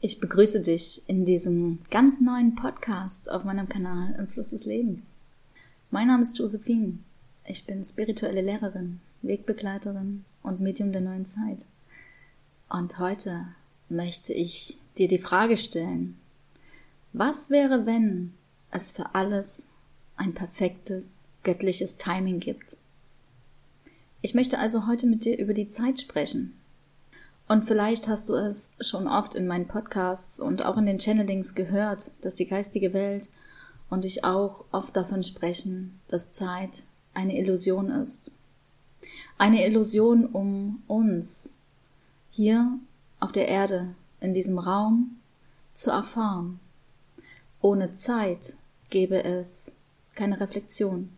Ich begrüße dich in diesem ganz neuen Podcast auf meinem Kanal Im Fluss des Lebens. Mein Name ist Josephine. Ich bin spirituelle Lehrerin, Wegbegleiterin und Medium der neuen Zeit. Und heute möchte ich dir die Frage stellen, was wäre, wenn es für alles ein perfektes, göttliches Timing gibt? Ich möchte also heute mit dir über die Zeit sprechen, und vielleicht hast du es schon oft in meinen Podcasts und auch in den Channelings gehört, dass die geistige Welt und ich auch oft davon sprechen, dass Zeit eine Illusion ist. Eine Illusion, um uns hier auf der Erde, in diesem Raum, zu erfahren. Ohne Zeit gäbe es keine Reflexion.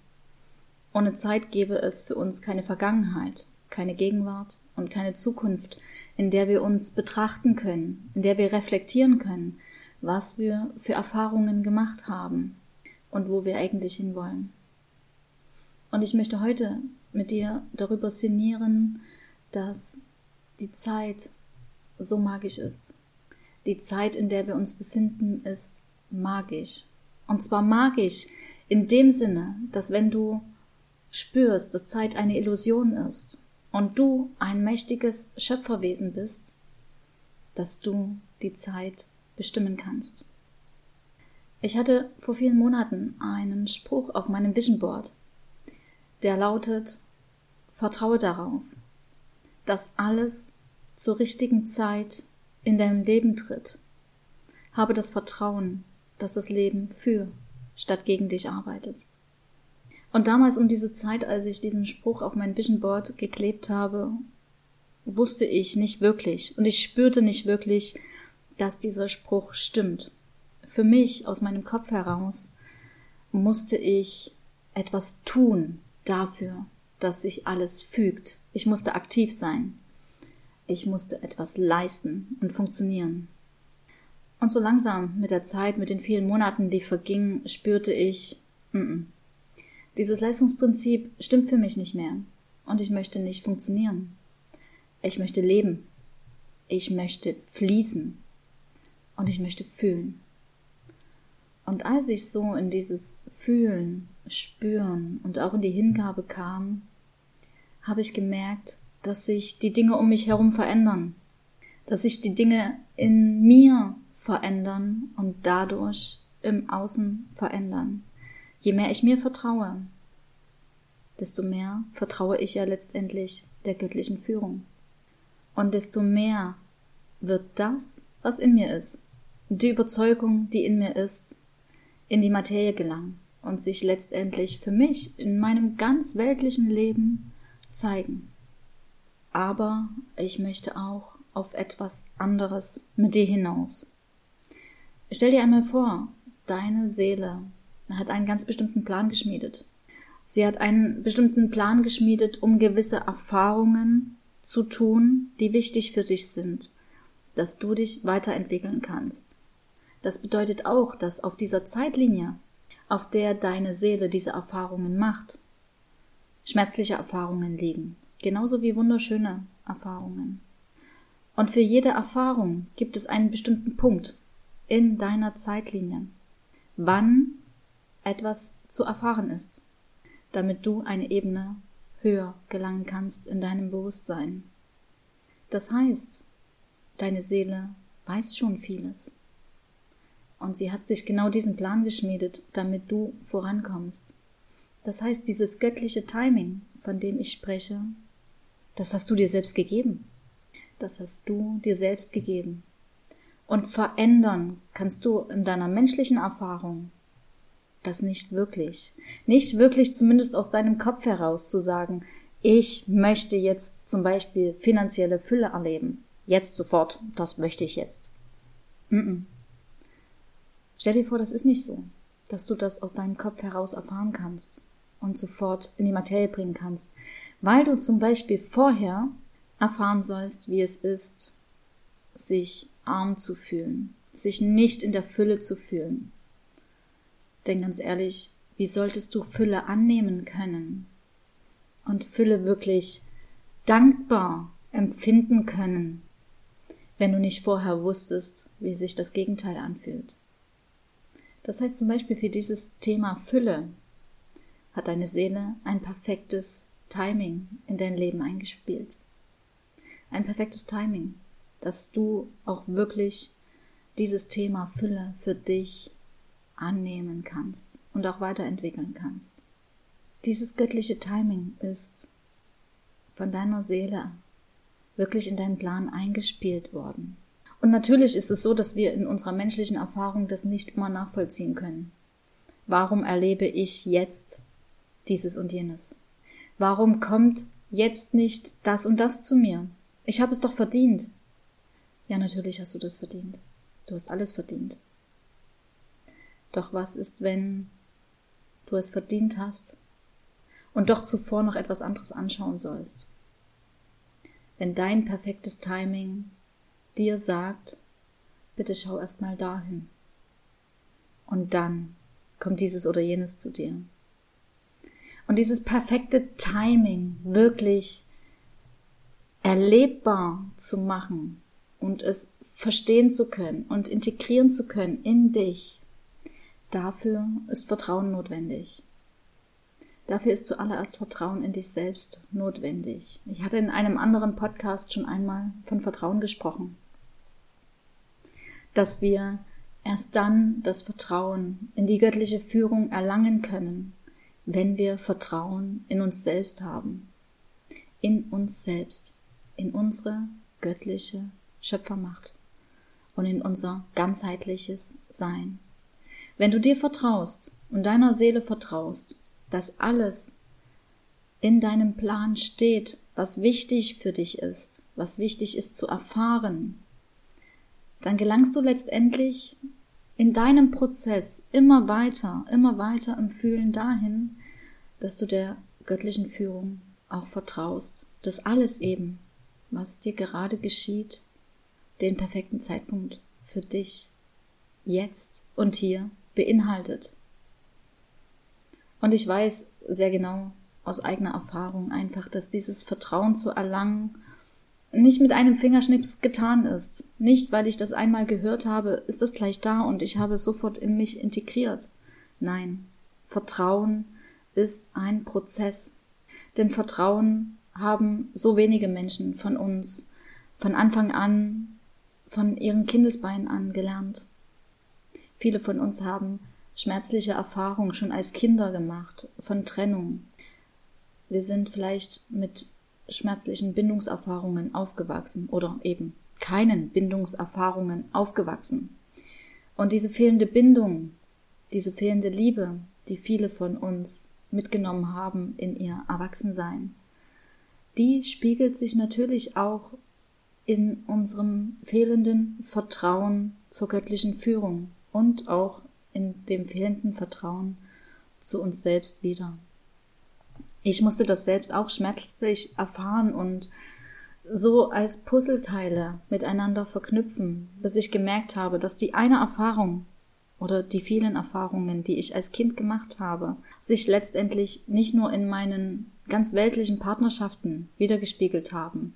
Ohne Zeit gäbe es für uns keine Vergangenheit, keine Gegenwart und keine Zukunft, in der wir uns betrachten können, in der wir reflektieren können, was wir für Erfahrungen gemacht haben und wo wir eigentlich hinwollen. Und ich möchte heute mit dir darüber sinnieren, dass die Zeit so magisch ist. Die Zeit, in der wir uns befinden, ist magisch. Und zwar magisch in dem Sinne, dass wenn du spürst, dass Zeit eine Illusion ist, und du ein mächtiges Schöpferwesen bist, dass du die Zeit bestimmen kannst. Ich hatte vor vielen Monaten einen Spruch auf meinem Vision Board, der lautet, vertraue darauf, dass alles zur richtigen Zeit in dein Leben tritt. Habe das Vertrauen, dass das Leben für statt gegen dich arbeitet. Und damals um diese Zeit, als ich diesen Spruch auf mein Vision Board geklebt habe, wusste ich nicht wirklich und ich spürte nicht wirklich, dass dieser Spruch stimmt. Für mich aus meinem Kopf heraus musste ich etwas tun dafür, dass sich alles fügt. Ich musste aktiv sein. Ich musste etwas leisten und funktionieren. Und so langsam mit der Zeit, mit den vielen Monaten, die vergingen, spürte ich, mm -mm, dieses Leistungsprinzip stimmt für mich nicht mehr und ich möchte nicht funktionieren. Ich möchte leben. Ich möchte fließen und ich möchte fühlen. Und als ich so in dieses Fühlen, Spüren und auch in die Hingabe kam, habe ich gemerkt, dass sich die Dinge um mich herum verändern, dass sich die Dinge in mir verändern und dadurch im Außen verändern. Je mehr ich mir vertraue, desto mehr vertraue ich ja letztendlich der göttlichen Führung. Und desto mehr wird das, was in mir ist, die Überzeugung, die in mir ist, in die Materie gelangen und sich letztendlich für mich in meinem ganz weltlichen Leben zeigen. Aber ich möchte auch auf etwas anderes mit dir hinaus. Stell dir einmal vor, deine Seele hat einen ganz bestimmten Plan geschmiedet. Sie hat einen bestimmten Plan geschmiedet, um gewisse Erfahrungen zu tun, die wichtig für dich sind, dass du dich weiterentwickeln kannst. Das bedeutet auch, dass auf dieser Zeitlinie, auf der deine Seele diese Erfahrungen macht, schmerzliche Erfahrungen liegen, genauso wie wunderschöne Erfahrungen. Und für jede Erfahrung gibt es einen bestimmten Punkt in deiner Zeitlinie, wann etwas zu erfahren ist, damit du eine Ebene höher gelangen kannst in deinem Bewusstsein. Das heißt, deine Seele weiß schon vieles. Und sie hat sich genau diesen Plan geschmiedet, damit du vorankommst. Das heißt, dieses göttliche Timing, von dem ich spreche, das hast du dir selbst gegeben. Das hast du dir selbst gegeben. Und verändern kannst du in deiner menschlichen Erfahrung das nicht wirklich. Nicht wirklich zumindest aus deinem Kopf heraus zu sagen, ich möchte jetzt zum Beispiel finanzielle Fülle erleben. Jetzt sofort, das möchte ich jetzt. Mm -mm. Stell dir vor, das ist nicht so, dass du das aus deinem Kopf heraus erfahren kannst und sofort in die Materie bringen kannst, weil du zum Beispiel vorher erfahren sollst, wie es ist, sich arm zu fühlen, sich nicht in der Fülle zu fühlen, denn ganz ehrlich, wie solltest du Fülle annehmen können und Fülle wirklich dankbar empfinden können, wenn du nicht vorher wusstest, wie sich das Gegenteil anfühlt. Das heißt zum Beispiel für dieses Thema Fülle hat deine Seele ein perfektes Timing in dein Leben eingespielt. Ein perfektes Timing, dass du auch wirklich dieses Thema Fülle für dich annehmen kannst und auch weiterentwickeln kannst. Dieses göttliche Timing ist von deiner Seele wirklich in deinen Plan eingespielt worden. Und natürlich ist es so, dass wir in unserer menschlichen Erfahrung das nicht immer nachvollziehen können. Warum erlebe ich jetzt dieses und jenes? Warum kommt jetzt nicht das und das zu mir? Ich habe es doch verdient. Ja, natürlich hast du das verdient. Du hast alles verdient. Doch was ist, wenn du es verdient hast und doch zuvor noch etwas anderes anschauen sollst? Wenn dein perfektes Timing dir sagt, bitte schau erst mal dahin. Und dann kommt dieses oder jenes zu dir. Und dieses perfekte Timing wirklich erlebbar zu machen und es verstehen zu können und integrieren zu können in dich, dafür ist Vertrauen notwendig. Dafür ist zuallererst Vertrauen in dich selbst notwendig. Ich hatte in einem anderen Podcast schon einmal von Vertrauen gesprochen. Dass wir erst dann das Vertrauen in die göttliche Führung erlangen können, wenn wir Vertrauen in uns selbst haben. In uns selbst, in unsere göttliche Schöpfermacht und in unser ganzheitliches Sein. Wenn du dir vertraust und deiner Seele vertraust, dass alles in deinem Plan steht, was wichtig für dich ist, was wichtig ist zu erfahren, dann gelangst du letztendlich in deinem Prozess immer weiter, immer weiter im Fühlen dahin, dass du der göttlichen Führung auch vertraust, dass alles eben, was dir gerade geschieht, den perfekten Zeitpunkt für dich jetzt und hier beinhaltet. Und ich weiß sehr genau aus eigener Erfahrung einfach, dass dieses Vertrauen zu erlangen nicht mit einem Fingerschnips getan ist. Nicht, weil ich das einmal gehört habe, ist das gleich da und ich habe es sofort in mich integriert. Nein, Vertrauen ist ein Prozess. Denn Vertrauen haben so wenige Menschen von uns von Anfang an, von ihren Kindesbeinen an gelernt. Viele von uns haben schmerzliche Erfahrungen schon als Kinder gemacht von Trennung. Wir sind vielleicht mit schmerzlichen Bindungserfahrungen aufgewachsen oder eben keinen Bindungserfahrungen aufgewachsen. Und diese fehlende Bindung, diese fehlende Liebe, die viele von uns mitgenommen haben in ihr Erwachsensein, die spiegelt sich natürlich auch in unserem fehlenden Vertrauen zur göttlichen Führung und auch in dem fehlenden Vertrauen zu uns selbst wieder. Ich musste das selbst auch schmerzlich erfahren und so als Puzzleteile miteinander verknüpfen, bis ich gemerkt habe, dass die eine Erfahrung oder die vielen Erfahrungen, die ich als Kind gemacht habe, sich letztendlich nicht nur in meinen ganz weltlichen Partnerschaften wiedergespiegelt haben,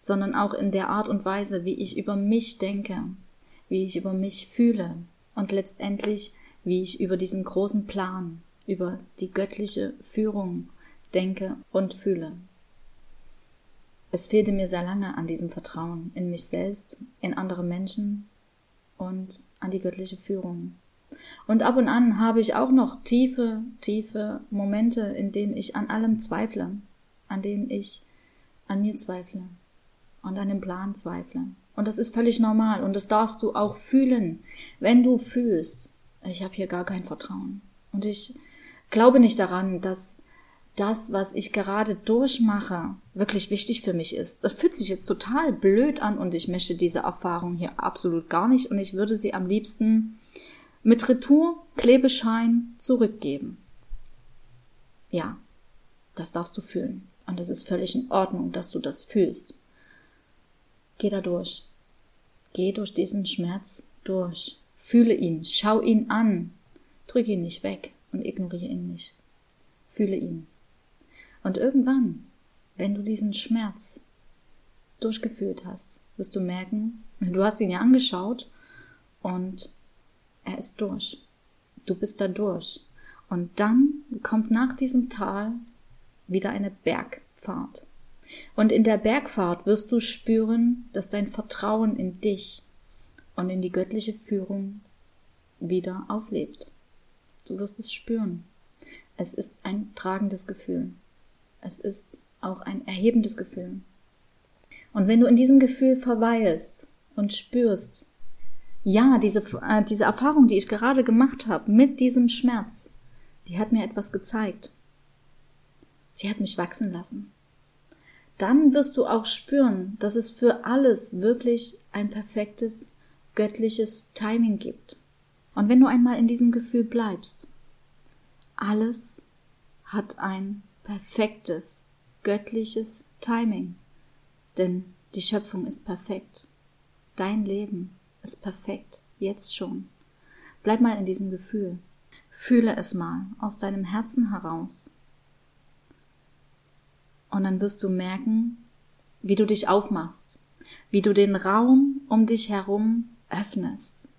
sondern auch in der Art und Weise, wie ich über mich denke, wie ich über mich fühle, und letztendlich, wie ich über diesen großen Plan, über die göttliche Führung denke und fühle. Es fehlte mir sehr lange an diesem Vertrauen in mich selbst, in andere Menschen und an die göttliche Führung. Und ab und an habe ich auch noch tiefe, tiefe Momente, in denen ich an allem zweifle, an denen ich an mir zweifle und an dem Plan zweifle. Und das ist völlig normal und das darfst du auch fühlen, wenn du fühlst, ich habe hier gar kein Vertrauen. Und ich glaube nicht daran, dass das, was ich gerade durchmache, wirklich wichtig für mich ist. Das fühlt sich jetzt total blöd an und ich möchte diese Erfahrung hier absolut gar nicht und ich würde sie am liebsten mit Retour-Klebeschein zurückgeben. Ja, das darfst du fühlen. Und es ist völlig in Ordnung, dass du das fühlst. Geh da durch. Geh durch diesen Schmerz durch. Fühle ihn, schau ihn an. Drück ihn nicht weg und ignoriere ihn nicht. Fühle ihn. Und irgendwann, wenn du diesen Schmerz durchgefühlt hast, wirst du merken, du hast ihn ja angeschaut und er ist durch. Du bist da durch. Und dann kommt nach diesem Tal wieder eine Bergfahrt. Und in der Bergfahrt wirst du spüren, dass dein Vertrauen in dich und in die göttliche Führung wieder auflebt. Du wirst es spüren. Es ist ein tragendes Gefühl. Es ist auch ein erhebendes Gefühl. Und wenn du in diesem Gefühl verweilst und spürst, ja, diese, äh, diese Erfahrung, die ich gerade gemacht habe mit diesem Schmerz, die hat mir etwas gezeigt. Sie hat mich wachsen lassen. Dann wirst du auch spüren, dass es für alles wirklich ein perfektes, göttliches Timing gibt. Und wenn du einmal in diesem Gefühl bleibst, alles hat ein perfektes, göttliches Timing. Denn die Schöpfung ist perfekt. Dein Leben ist perfekt, jetzt schon. Bleib mal in diesem Gefühl. Fühle es mal aus deinem Herzen heraus. Und dann wirst du merken, wie du dich aufmachst, wie du den Raum um dich herum öffnest.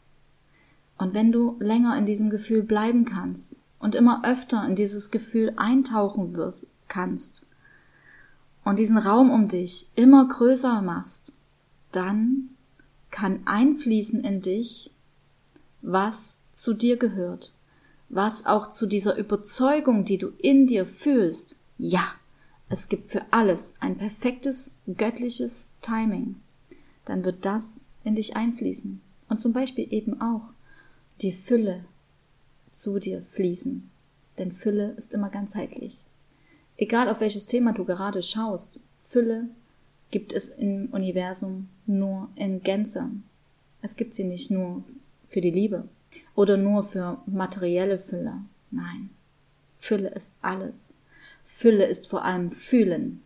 Und wenn du länger in diesem Gefühl bleiben kannst und immer öfter in dieses Gefühl eintauchen wirst, kannst und diesen Raum um dich immer größer machst, dann kann einfließen in dich, was zu dir gehört, was auch zu dieser Überzeugung, die du in dir fühlst, ja, es gibt für alles ein perfektes göttliches Timing, dann wird das in dich einfließen und zum Beispiel eben auch die Fülle zu dir fließen, denn Fülle ist immer ganzheitlich. Egal auf welches Thema du gerade schaust, Fülle gibt es im Universum nur in Gänze. Es gibt sie nicht nur für die Liebe oder nur für materielle Fülle. Nein. Fülle ist alles. Fülle ist vor allem Fühlen.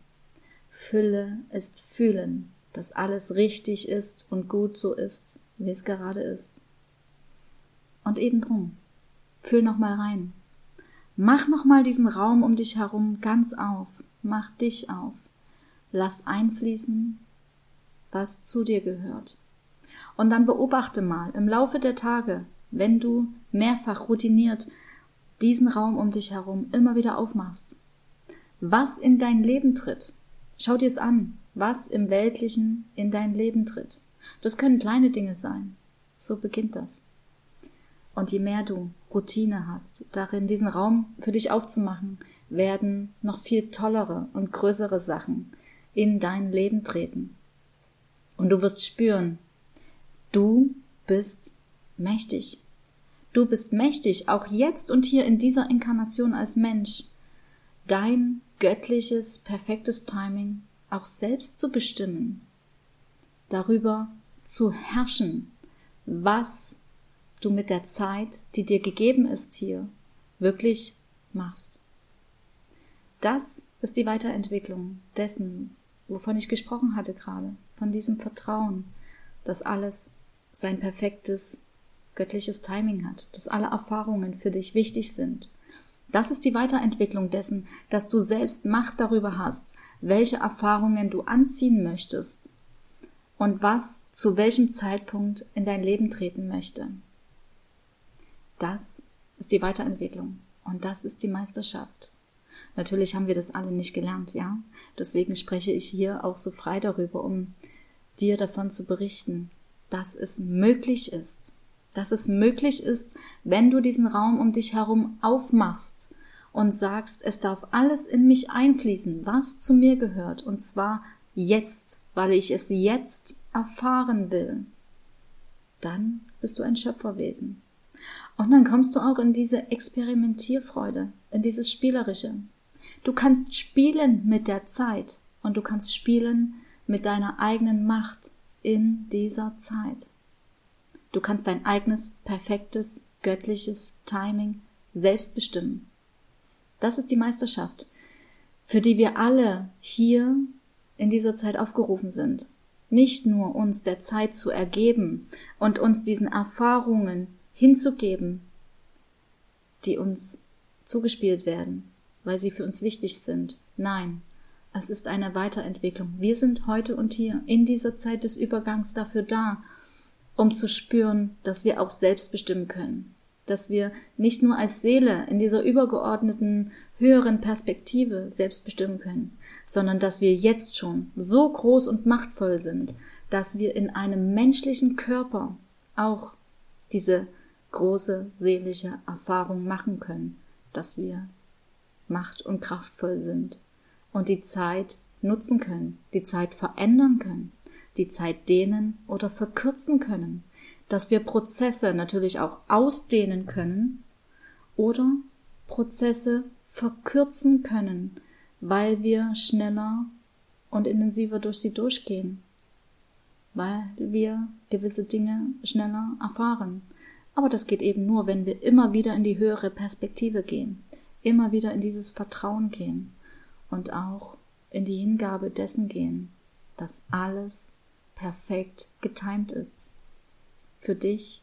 Fülle ist Fühlen, dass alles richtig ist und gut so ist, wie es gerade ist. Und eben drum. Fühl noch mal rein. Mach nochmal diesen Raum um dich herum ganz auf. Mach dich auf. Lass einfließen, was zu dir gehört. Und dann beobachte mal im Laufe der Tage, wenn du mehrfach routiniert diesen Raum um dich herum immer wieder aufmachst. Was in dein Leben tritt. Schau dir es an, was im Weltlichen in dein Leben tritt. Das können kleine Dinge sein. So beginnt das. Und je mehr du Routine hast, darin diesen Raum für dich aufzumachen, werden noch viel tollere und größere Sachen in dein Leben treten. Und du wirst spüren, du bist mächtig. Du bist mächtig, auch jetzt und hier in dieser Inkarnation als Mensch, dein göttliches, perfektes Timing auch selbst zu bestimmen, darüber zu herrschen, was du mit der Zeit, die dir gegeben ist hier, wirklich machst. Das ist die Weiterentwicklung dessen, wovon ich gesprochen hatte gerade, von diesem Vertrauen, dass alles sein perfektes göttliches Timing hat, dass alle Erfahrungen für dich wichtig sind. Das ist die Weiterentwicklung dessen, dass du selbst Macht darüber hast, welche Erfahrungen du anziehen möchtest und was zu welchem Zeitpunkt in dein Leben treten möchte. Das ist die Weiterentwicklung und das ist die Meisterschaft. Natürlich haben wir das alle nicht gelernt, ja. Deswegen spreche ich hier auch so frei darüber, um dir davon zu berichten, dass es möglich ist, dass es möglich ist, wenn du diesen Raum um dich herum aufmachst und sagst, es darf alles in mich einfließen, was zu mir gehört, und zwar jetzt, weil ich es jetzt erfahren will, dann bist du ein Schöpferwesen. Und dann kommst du auch in diese Experimentierfreude, in dieses Spielerische. Du kannst spielen mit der Zeit und du kannst spielen mit deiner eigenen Macht in dieser Zeit. Du kannst dein eigenes, perfektes, göttliches Timing selbst bestimmen. Das ist die Meisterschaft, für die wir alle hier in dieser Zeit aufgerufen sind. Nicht nur uns der Zeit zu ergeben und uns diesen Erfahrungen hinzugeben, die uns zugespielt werden, weil sie für uns wichtig sind. Nein, Es ist eine Weiterentwicklung. Wir sind heute und hier in dieser Zeit des Übergangs dafür da, um zu spüren, dass wir auch selbst bestimmen können. Dass wir nicht nur als Seele in dieser übergeordneten, höheren Perspektive selbst bestimmen können, sondern dass wir jetzt schon so groß und machtvoll sind, dass wir in einem menschlichen Körper auch diese große seelische Erfahrung machen können, dass wir macht- und kraftvoll sind und die Zeit nutzen können, die Zeit verändern können, die Zeit dehnen oder verkürzen können, dass wir Prozesse natürlich auch ausdehnen können oder Prozesse verkürzen können, weil wir schneller und intensiver durch sie durchgehen, weil wir gewisse Dinge schneller erfahren. Aber das geht eben nur, wenn wir immer wieder in die höhere Perspektive gehen, immer wieder in dieses Vertrauen gehen und auch in die Hingabe dessen gehen, dass alles perfekt getimt ist. Für dich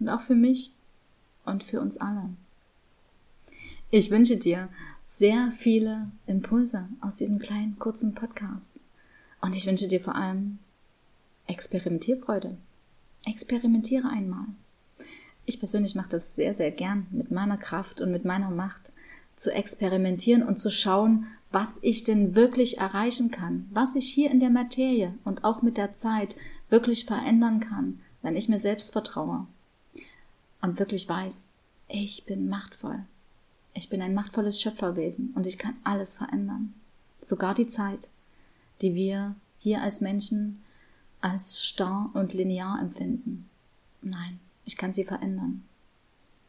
und auch für mich und für uns alle. Ich wünsche dir sehr viele Impulse aus diesem kleinen, kurzen Podcast. Und ich wünsche dir vor allem Experimentierfreude. Experimentiere einmal. Ich persönlich mache das sehr, sehr gern mit meiner Kraft und mit meiner Macht zu experimentieren und zu schauen, was ich denn wirklich erreichen kann, was ich hier in der Materie und auch mit der Zeit wirklich verändern kann, wenn ich mir selbst vertraue und wirklich weiß, ich bin machtvoll. Ich bin ein machtvolles Schöpferwesen und ich kann alles verändern. Sogar die Zeit, die wir hier als Menschen als starr und linear empfinden. Nein, ich kann sie verändern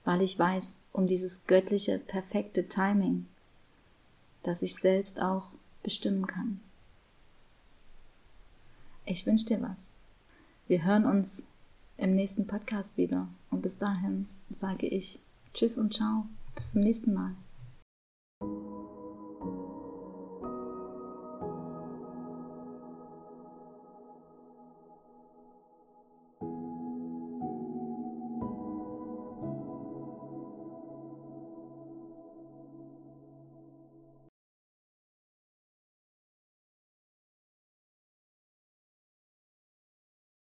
weil ich weiß um dieses göttliche, perfekte Timing, das ich selbst auch bestimmen kann. Ich wünsche dir was. Wir hören uns im nächsten Podcast wieder und bis dahin sage ich Tschüss und Ciao. Bis zum nächsten Mal.